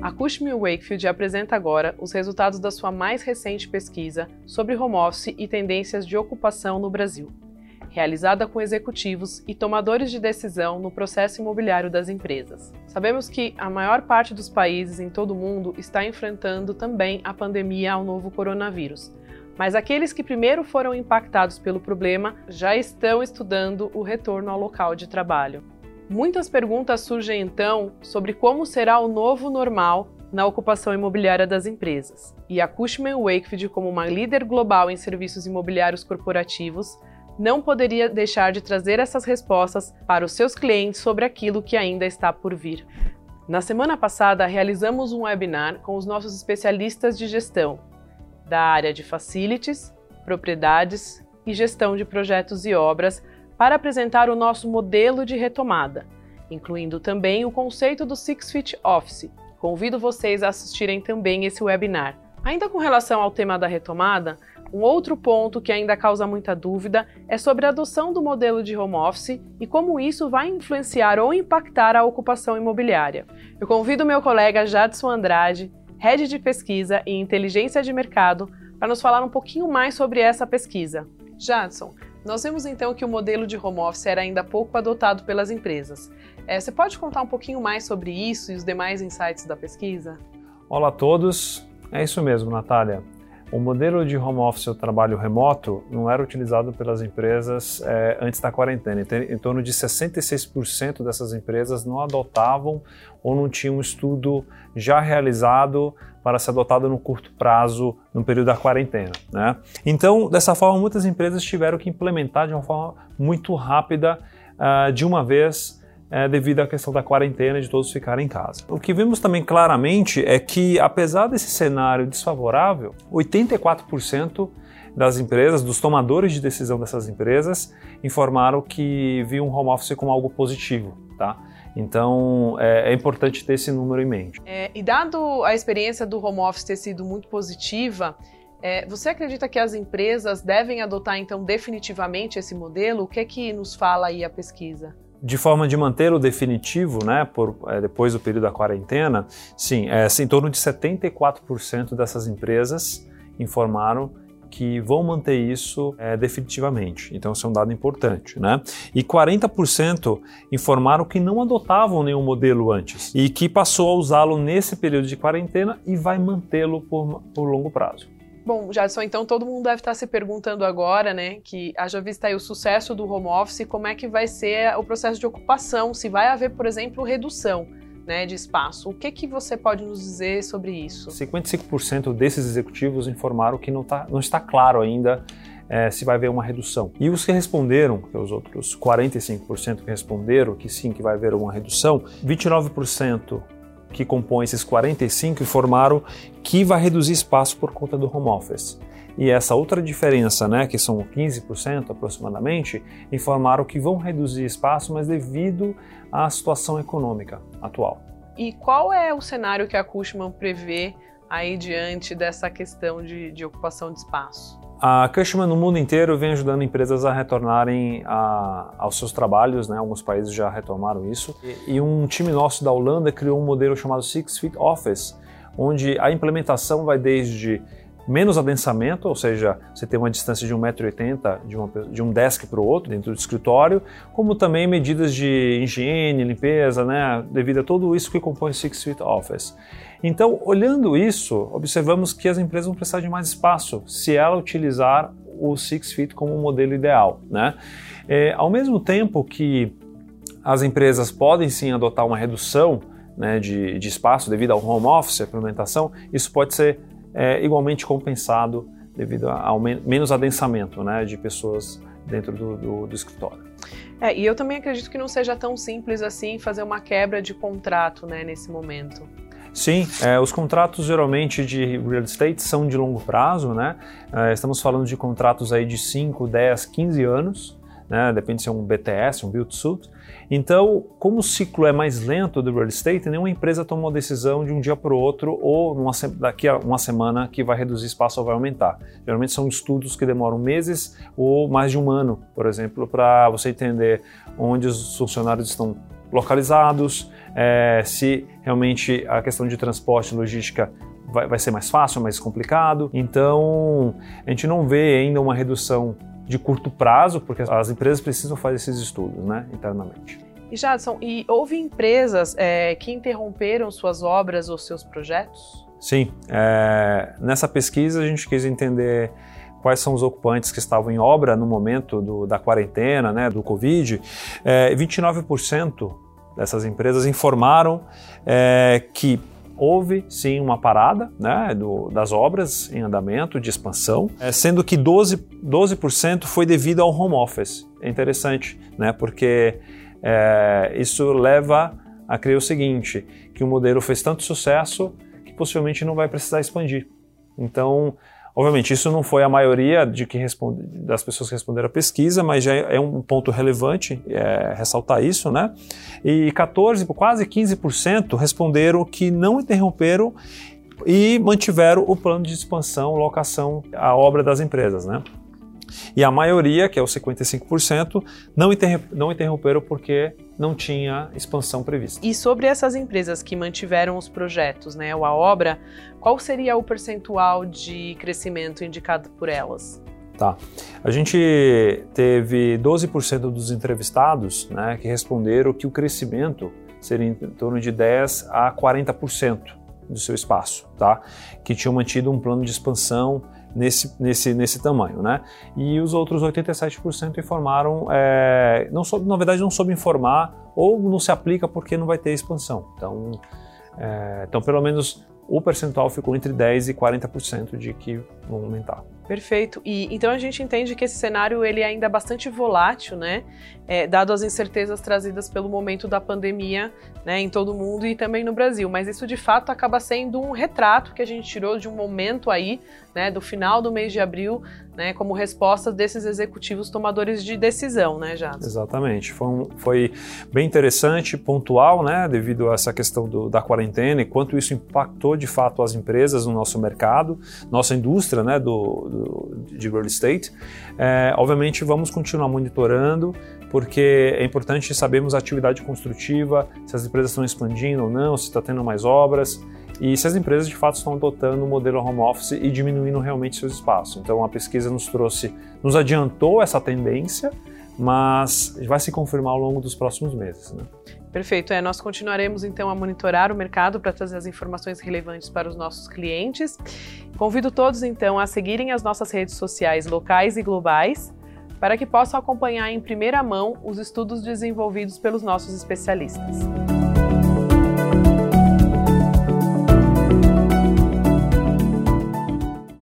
A Cushman Wakefield apresenta agora os resultados da sua mais recente pesquisa sobre home office e tendências de ocupação no Brasil realizada com executivos e tomadores de decisão no processo imobiliário das empresas. Sabemos que a maior parte dos países em todo o mundo está enfrentando também a pandemia ao novo coronavírus. Mas aqueles que primeiro foram impactados pelo problema já estão estudando o retorno ao local de trabalho. Muitas perguntas surgem então sobre como será o novo normal na ocupação imobiliária das empresas. E a Cushman Wakefield, como uma líder global em serviços imobiliários corporativos, não poderia deixar de trazer essas respostas para os seus clientes sobre aquilo que ainda está por vir. Na semana passada, realizamos um webinar com os nossos especialistas de gestão da área de facilities, propriedades e gestão de projetos e obras para apresentar o nosso modelo de retomada, incluindo também o conceito do Six Feet Office. Convido vocês a assistirem também esse webinar. Ainda com relação ao tema da retomada, um outro ponto que ainda causa muita dúvida é sobre a adoção do modelo de home office e como isso vai influenciar ou impactar a ocupação imobiliária. Eu convido meu colega Jadson Andrade, head de pesquisa e inteligência de mercado, para nos falar um pouquinho mais sobre essa pesquisa. Jadson, nós vemos então que o modelo de home office era ainda pouco adotado pelas empresas. É, você pode contar um pouquinho mais sobre isso e os demais insights da pesquisa? Olá a todos, é isso mesmo, Natália. O modelo de home office ou trabalho remoto não era utilizado pelas empresas é, antes da quarentena. Então, em torno de 66% dessas empresas não adotavam ou não tinham um estudo já realizado para ser adotado no curto prazo, no período da quarentena. Né? Então, dessa forma, muitas empresas tiveram que implementar de uma forma muito rápida, uh, de uma vez, é, devido à questão da quarentena de todos ficarem em casa. O que vimos também claramente é que, apesar desse cenário desfavorável, 84% das empresas, dos tomadores de decisão dessas empresas, informaram que viam o home office como algo positivo. Tá? Então é, é, importante ter esse número em mente. É, e dado a experiência do home office ter sido muito positiva, é, você acredita que as empresas devem adotar então definitivamente esse modelo? O que é que nos fala aí a pesquisa? De forma de manter o definitivo, né, por, é, depois do período da quarentena, sim, é, em torno de 74% dessas empresas informaram que vão manter isso é, definitivamente. Então, isso é um dado importante. Né? E 40% informaram que não adotavam nenhum modelo antes e que passou a usá-lo nesse período de quarentena e vai mantê-lo por, por longo prazo. Bom, Jadson, então todo mundo deve estar se perguntando agora, né, que haja vista aí o sucesso do home office, como é que vai ser o processo de ocupação, se vai haver, por exemplo, redução né, de espaço. O que, que você pode nos dizer sobre isso? 55% desses executivos informaram que não, tá, não está claro ainda é, se vai haver uma redução. E os que responderam, é os outros 45% que responderam que sim, que vai haver uma redução, 29% que compõem esses 45 informaram que vai reduzir espaço por conta do home office. E essa outra diferença, né, que são 15% aproximadamente, informaram que vão reduzir espaço, mas devido à situação econômica atual. E qual é o cenário que a Cushman prevê aí diante dessa questão de, de ocupação de espaço? A Cushman no mundo inteiro vem ajudando empresas a retornarem a, aos seus trabalhos, né? alguns países já retomaram isso. E, e, um time nosso da Holanda criou um modelo chamado Six Feet Office, onde a implementação vai desde menos adensamento, ou seja, você tem uma distância de 1,80m de, de um desk para o outro dentro do escritório, como também medidas de higiene, limpeza, né, devido a tudo isso que compõe o Six Feet Office. Então, olhando isso, observamos que as empresas vão precisar de mais espaço se ela utilizar o Six Feet como modelo ideal. Né? É, ao mesmo tempo que as empresas podem sim adotar uma redução né, de, de, espaço devido ao home office, a implementação, isso pode ser é, igualmente compensado devido ao men menos adensamento né, de pessoas dentro do, do, do escritório. É, e eu também acredito que não seja tão simples assim fazer uma quebra de contrato né, nesse momento. Sim, é, os contratos geralmente de real estate são de longo prazo, né? É, estamos falando de contratos aí de 5, 10, 15 anos. Né? depende se é um BTS, um Build Suit. Então, como o ciclo é mais lento do real estate, nenhuma empresa toma uma decisão de um dia para o outro ou numa, daqui a uma semana que vai reduzir espaço ou vai aumentar. Geralmente são estudos que demoram meses ou mais de um ano, por exemplo, para você entender onde os funcionários estão localizados, é, se realmente a questão de transporte e logística vai, vai ser mais fácil, mais complicado. Então, a gente não vê ainda uma redução de curto prazo, porque as empresas precisam fazer esses estudos né, internamente. E Jadson, e houve empresas é, que interromperam suas obras ou seus projetos? Sim. É, nessa pesquisa a gente quis entender quais são os ocupantes que estavam em obra no momento do, da quarentena, né, do Covid. É, 29% dessas empresas informaram é, que houve sim uma parada né, do, das obras em andamento de expansão, é, sendo que 12%, 12 foi devido ao home office. É interessante, né, porque é, isso leva a crer o seguinte, que o modelo fez tanto sucesso que possivelmente não vai precisar expandir. Então, Obviamente, isso não foi a maioria de que responde, das pessoas que responderam a pesquisa, mas já é um ponto relevante é, ressaltar isso, né? E 14, quase 15% responderam que não interromperam e mantiveram o plano de expansão, locação, a obra das empresas, né? E a maioria, que é os 55%, não, não interromperam porque não tinha expansão prevista. E sobre essas empresas que mantiveram os projetos, né, ou a obra, qual seria o percentual de crescimento indicado por elas? Tá. A gente teve 12% dos entrevistados né, que responderam que o crescimento seria em torno de 10 a 40% do seu espaço, tá? Que tinham mantido um plano de expansão nesse, nesse, nesse tamanho, né? E os outros 87% informaram, é, não soube, na verdade não soube informar ou não se aplica porque não vai ter expansão. Então, é, então pelo menos o percentual ficou entre 10 e 40% de que vão aumentar. Perfeito. E então a gente entende que esse cenário ele é ainda bastante volátil, né? É, dado as incertezas trazidas pelo momento da pandemia, né, em todo o mundo e também no Brasil. Mas isso de fato acaba sendo um retrato que a gente tirou de um momento aí, né, do final do mês de abril, né, como resposta desses executivos tomadores de decisão, né, Jadson? Exatamente. Foi, um, foi bem interessante, pontual, né, devido a essa questão do, da quarentena e quanto isso impactou de fato as empresas no nosso mercado, nossa né, do, do de real estate. É, obviamente, vamos continuar monitorando, porque é importante sabermos a atividade construtiva, se as empresas estão expandindo ou não, se está tendo mais obras e se as empresas de fato estão adotando o modelo home office e diminuindo realmente seus espaços. Então a pesquisa nos trouxe, nos adiantou essa tendência, mas vai se confirmar ao longo dos próximos meses. Né? Perfeito. É, nós continuaremos então a monitorar o mercado para trazer as informações relevantes para os nossos clientes. Convido todos então a seguirem as nossas redes sociais locais e globais para que possam acompanhar em primeira mão os estudos desenvolvidos pelos nossos especialistas.